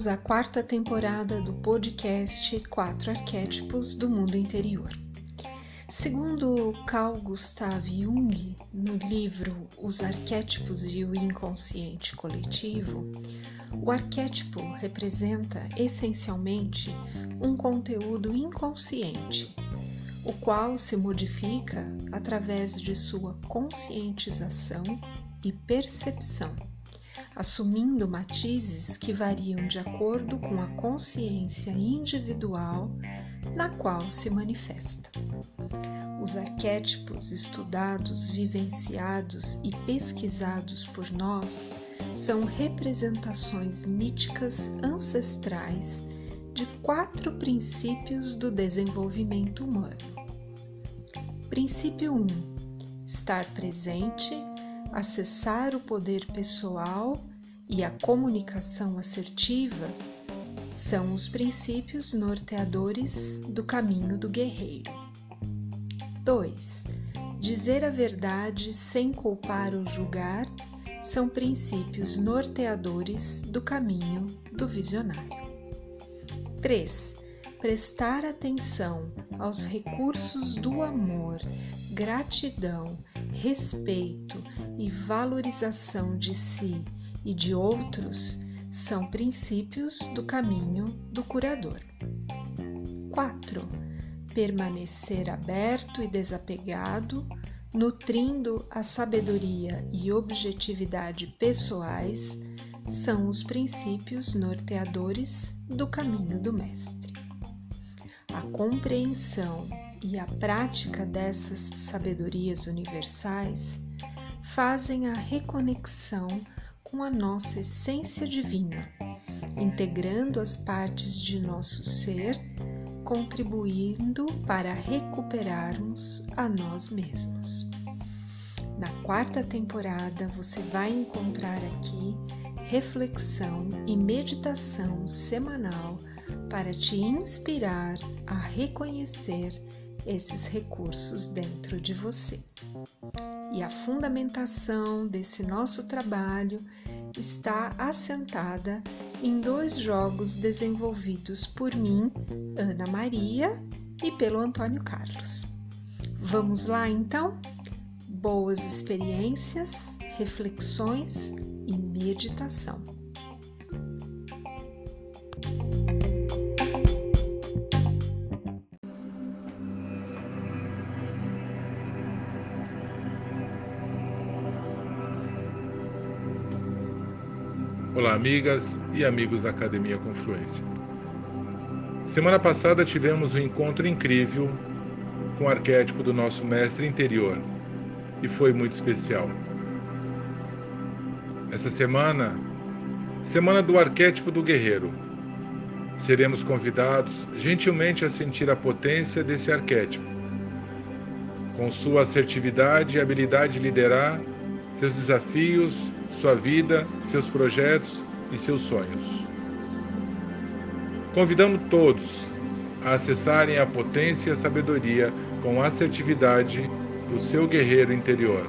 Bem-vindos à quarta temporada do podcast Quatro Arquétipos do Mundo Interior. Segundo Carl Gustav Jung, no livro Os Arquétipos e o Inconsciente Coletivo, o arquétipo representa essencialmente um conteúdo inconsciente, o qual se modifica através de sua conscientização e percepção assumindo matizes que variam de acordo com a consciência individual na qual se manifesta. Os arquétipos estudados, vivenciados e pesquisados por nós são representações míticas ancestrais de quatro princípios do desenvolvimento humano. Princípio 1: estar presente acessar o poder pessoal e a comunicação assertiva são os princípios norteadores do caminho do guerreiro. 2. Dizer a verdade sem culpar ou julgar são princípios norteadores do caminho do visionário. 3. Prestar atenção aos recursos do amor, gratidão, respeito e valorização de si e de outros são princípios do caminho do curador. 4. Permanecer aberto e desapegado, nutrindo a sabedoria e objetividade pessoais, são os princípios norteadores do caminho do Mestre. A compreensão e a prática dessas sabedorias universais fazem a reconexão com a nossa essência divina, integrando as partes de nosso ser, contribuindo para recuperarmos a nós mesmos. Na quarta temporada, você vai encontrar aqui reflexão e meditação semanal para te inspirar a reconhecer esses recursos dentro de você. E a fundamentação desse nosso trabalho está assentada em dois jogos desenvolvidos por mim, Ana Maria, e pelo Antônio Carlos. Vamos lá então? Boas experiências, reflexões e meditação. Olá, amigas e amigos da Academia Confluência. Semana passada tivemos um encontro incrível com o arquétipo do nosso mestre interior e foi muito especial. Essa semana, semana do arquétipo do guerreiro, seremos convidados gentilmente a sentir a potência desse arquétipo, com sua assertividade e habilidade de liderar seus desafios, sua vida, seus projetos e seus sonhos. Convidamos todos a acessarem a potência e a sabedoria com assertividade do seu guerreiro interior.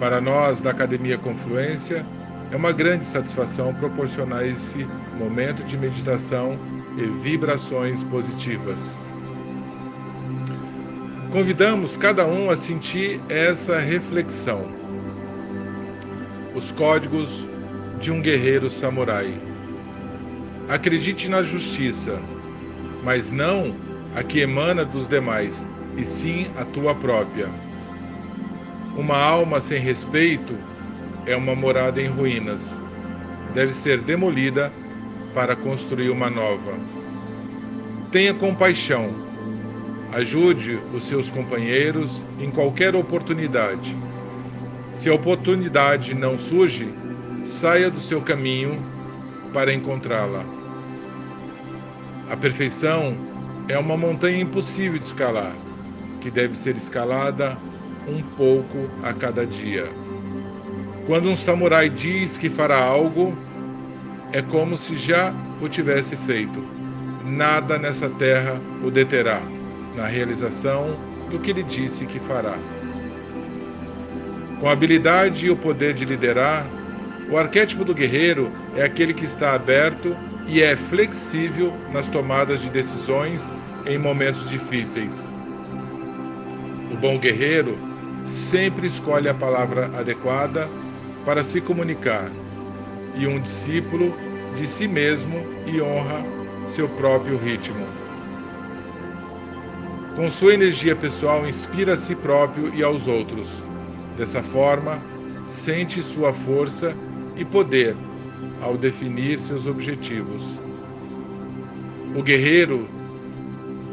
Para nós da Academia Confluência, é uma grande satisfação proporcionar esse momento de meditação e vibrações positivas. Convidamos cada um a sentir essa reflexão os códigos de um guerreiro samurai. Acredite na justiça, mas não a que emana dos demais, e sim a tua própria. Uma alma sem respeito é uma morada em ruínas. Deve ser demolida para construir uma nova. Tenha compaixão. Ajude os seus companheiros em qualquer oportunidade se a oportunidade não surge, saia do seu caminho para encontrá-la. A perfeição é uma montanha impossível de escalar, que deve ser escalada um pouco a cada dia. Quando um samurai diz que fará algo, é como se já o tivesse feito. Nada nessa terra o deterá na realização do que ele disse que fará. Com a habilidade e o poder de liderar, o arquétipo do guerreiro é aquele que está aberto e é flexível nas tomadas de decisões em momentos difíceis. O bom guerreiro sempre escolhe a palavra adequada para se comunicar, e um discípulo de si mesmo e honra seu próprio ritmo. Com sua energia pessoal, inspira a si próprio e aos outros. Dessa forma, sente sua força e poder ao definir seus objetivos. O guerreiro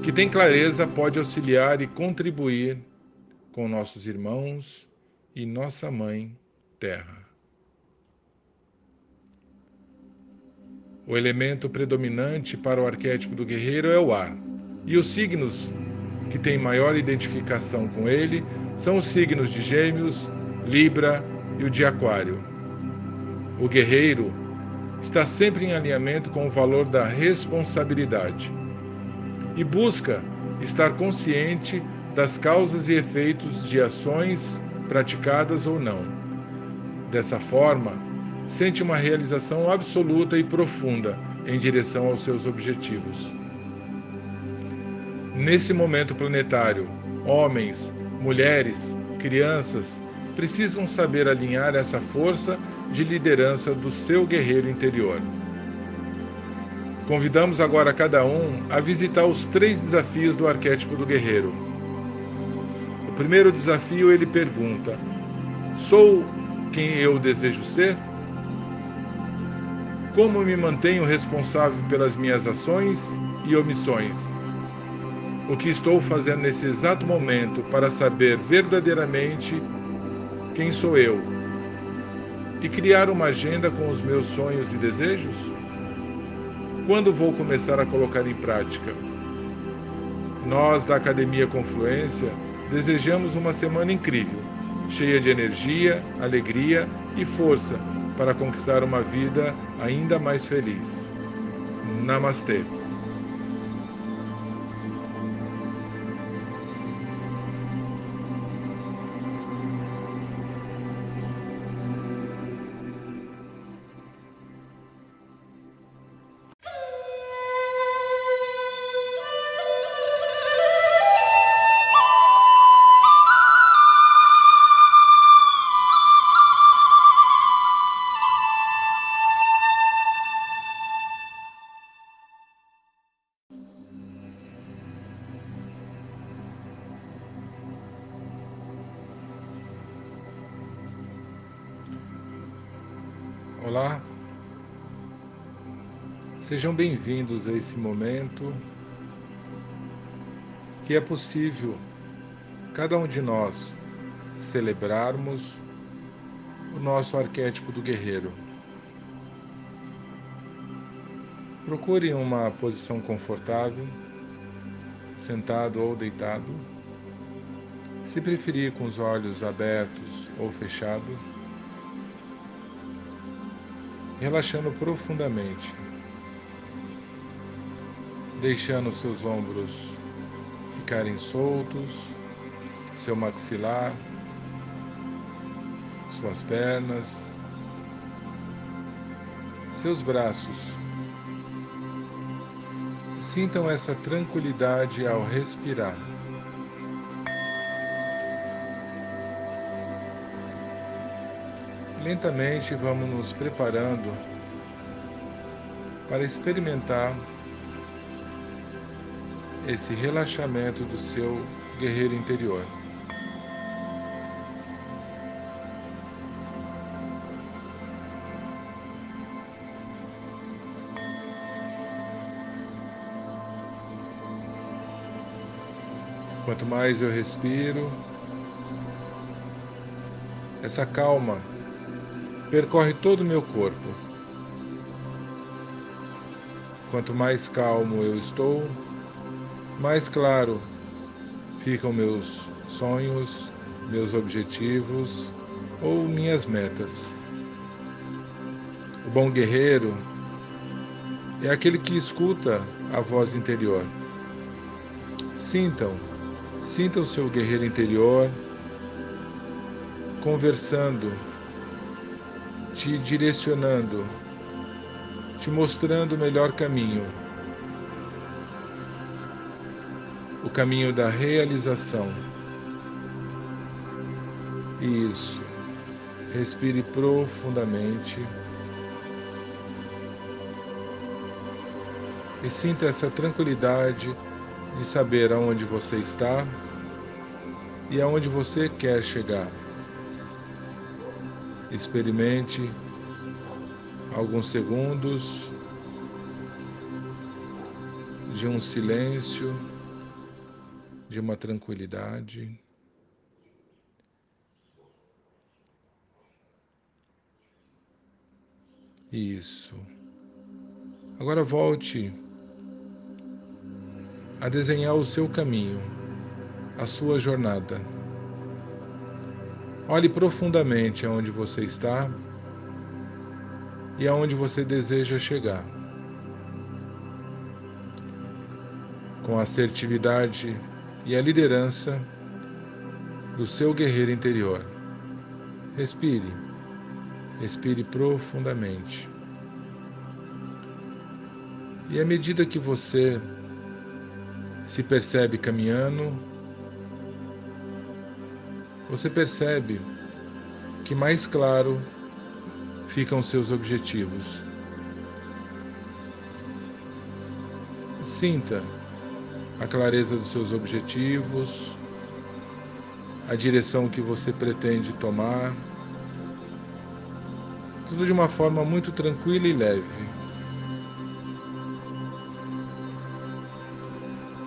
que tem clareza pode auxiliar e contribuir com nossos irmãos e nossa mãe Terra. O elemento predominante para o arquétipo do guerreiro é o ar, e os signos que têm maior identificação com ele são os signos de Gêmeos, Libra e o de Aquário. O guerreiro está sempre em alinhamento com o valor da responsabilidade e busca estar consciente das causas e efeitos de ações praticadas ou não. Dessa forma, sente uma realização absoluta e profunda em direção aos seus objetivos. Nesse momento planetário, homens, mulheres, crianças precisam saber alinhar essa força de liderança do seu guerreiro interior. Convidamos agora cada um a visitar os três desafios do arquétipo do guerreiro. O primeiro desafio ele pergunta: Sou quem eu desejo ser? Como me mantenho responsável pelas minhas ações e omissões? O que estou fazendo nesse exato momento para saber verdadeiramente quem sou eu e criar uma agenda com os meus sonhos e desejos? Quando vou começar a colocar em prática? Nós da Academia Confluência desejamos uma semana incrível, cheia de energia, alegria e força para conquistar uma vida ainda mais feliz. Namastê. Sejam bem-vindos a esse momento que é possível cada um de nós celebrarmos o nosso arquétipo do guerreiro. Procure uma posição confortável, sentado ou deitado, se preferir com os olhos abertos ou fechados relaxando profundamente, deixando seus ombros ficarem soltos, seu maxilar, suas pernas, seus braços. Sintam essa tranquilidade ao respirar. Lentamente vamos nos preparando para experimentar esse relaxamento do seu guerreiro interior. Quanto mais eu respiro, essa calma percorre todo o meu corpo. Quanto mais calmo eu estou, mais claro ficam meus sonhos, meus objetivos ou minhas metas. O bom guerreiro é aquele que escuta a voz interior. Sintam, sintam o seu guerreiro interior conversando, te direcionando, te mostrando o melhor caminho. Caminho da realização. Isso. Respire profundamente. E sinta essa tranquilidade de saber aonde você está e aonde você quer chegar. Experimente alguns segundos de um silêncio, de uma tranquilidade. Isso. Agora volte a desenhar o seu caminho, a sua jornada. Olhe profundamente aonde você está e aonde você deseja chegar. Com assertividade e a liderança do seu guerreiro interior. Respire, respire profundamente. E à medida que você se percebe caminhando, você percebe que mais claro ficam seus objetivos. Sinta a clareza dos seus objetivos, a direção que você pretende tomar, tudo de uma forma muito tranquila e leve.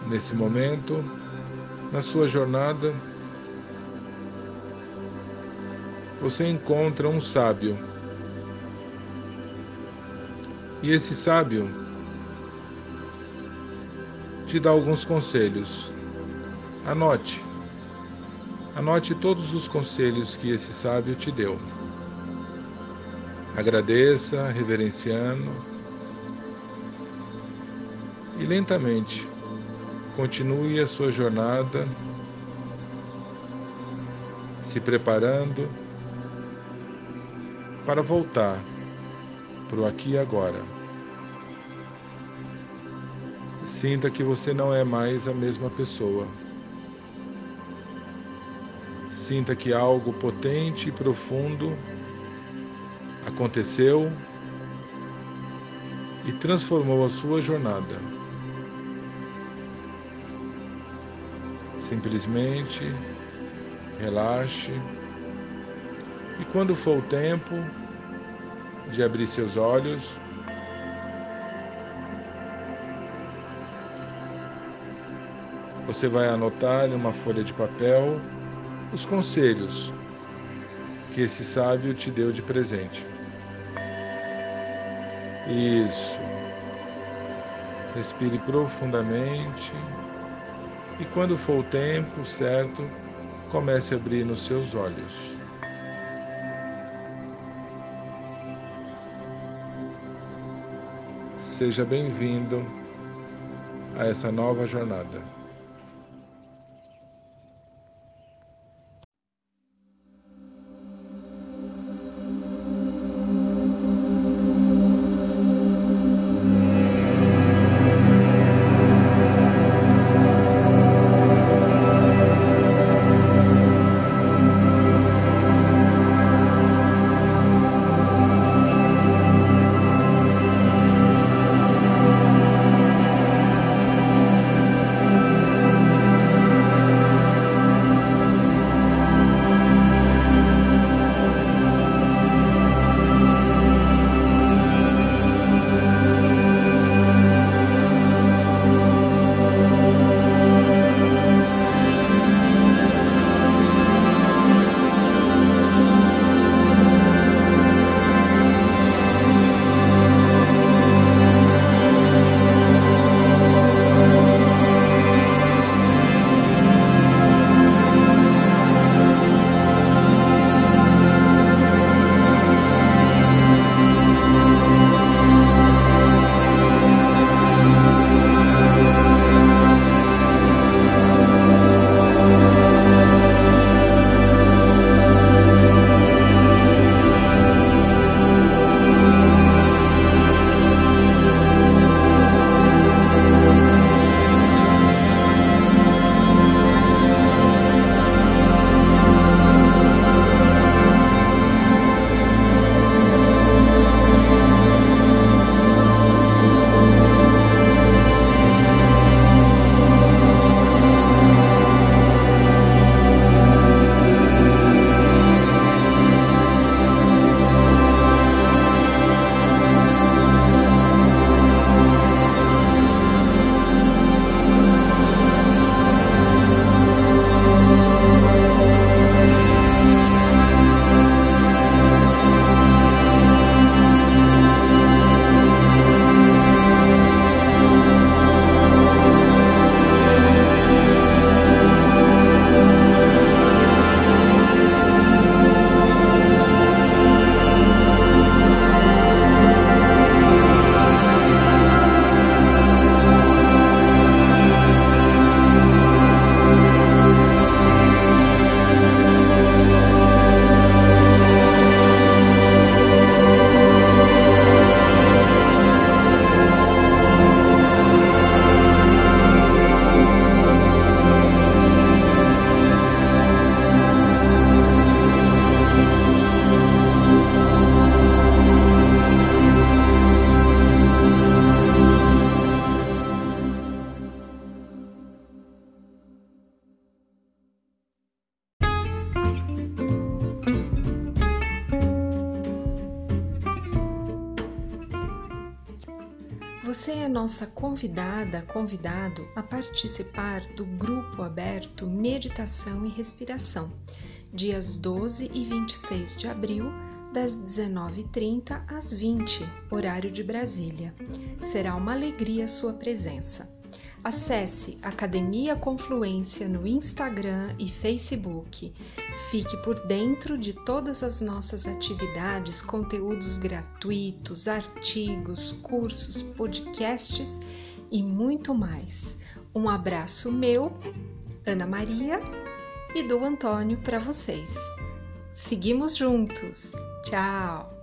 Nesse momento, na sua jornada, você encontra um sábio e esse sábio te dá alguns conselhos. Anote. Anote todos os conselhos que esse sábio te deu. Agradeça, reverenciando. E lentamente continue a sua jornada, se preparando para voltar para o aqui e agora. Sinta que você não é mais a mesma pessoa. Sinta que algo potente e profundo aconteceu e transformou a sua jornada. Simplesmente relaxe e quando for o tempo, de abrir seus olhos. Você vai anotar em uma folha de papel os conselhos que esse sábio te deu de presente. Isso. Respire profundamente e quando for o tempo certo, comece a abrir nos seus olhos. Seja bem-vindo a essa nova jornada. Nossa convidada, convidado a participar do grupo aberto Meditação e Respiração, dias 12 e 26 de abril, das 19h30 às 20, horário de Brasília. Será uma alegria sua presença. Acesse Academia Confluência no Instagram e Facebook. Fique por dentro de todas as nossas atividades, conteúdos gratuitos, artigos, cursos, podcasts e muito mais. Um abraço meu, Ana Maria, e do Antônio para vocês. Seguimos juntos. Tchau!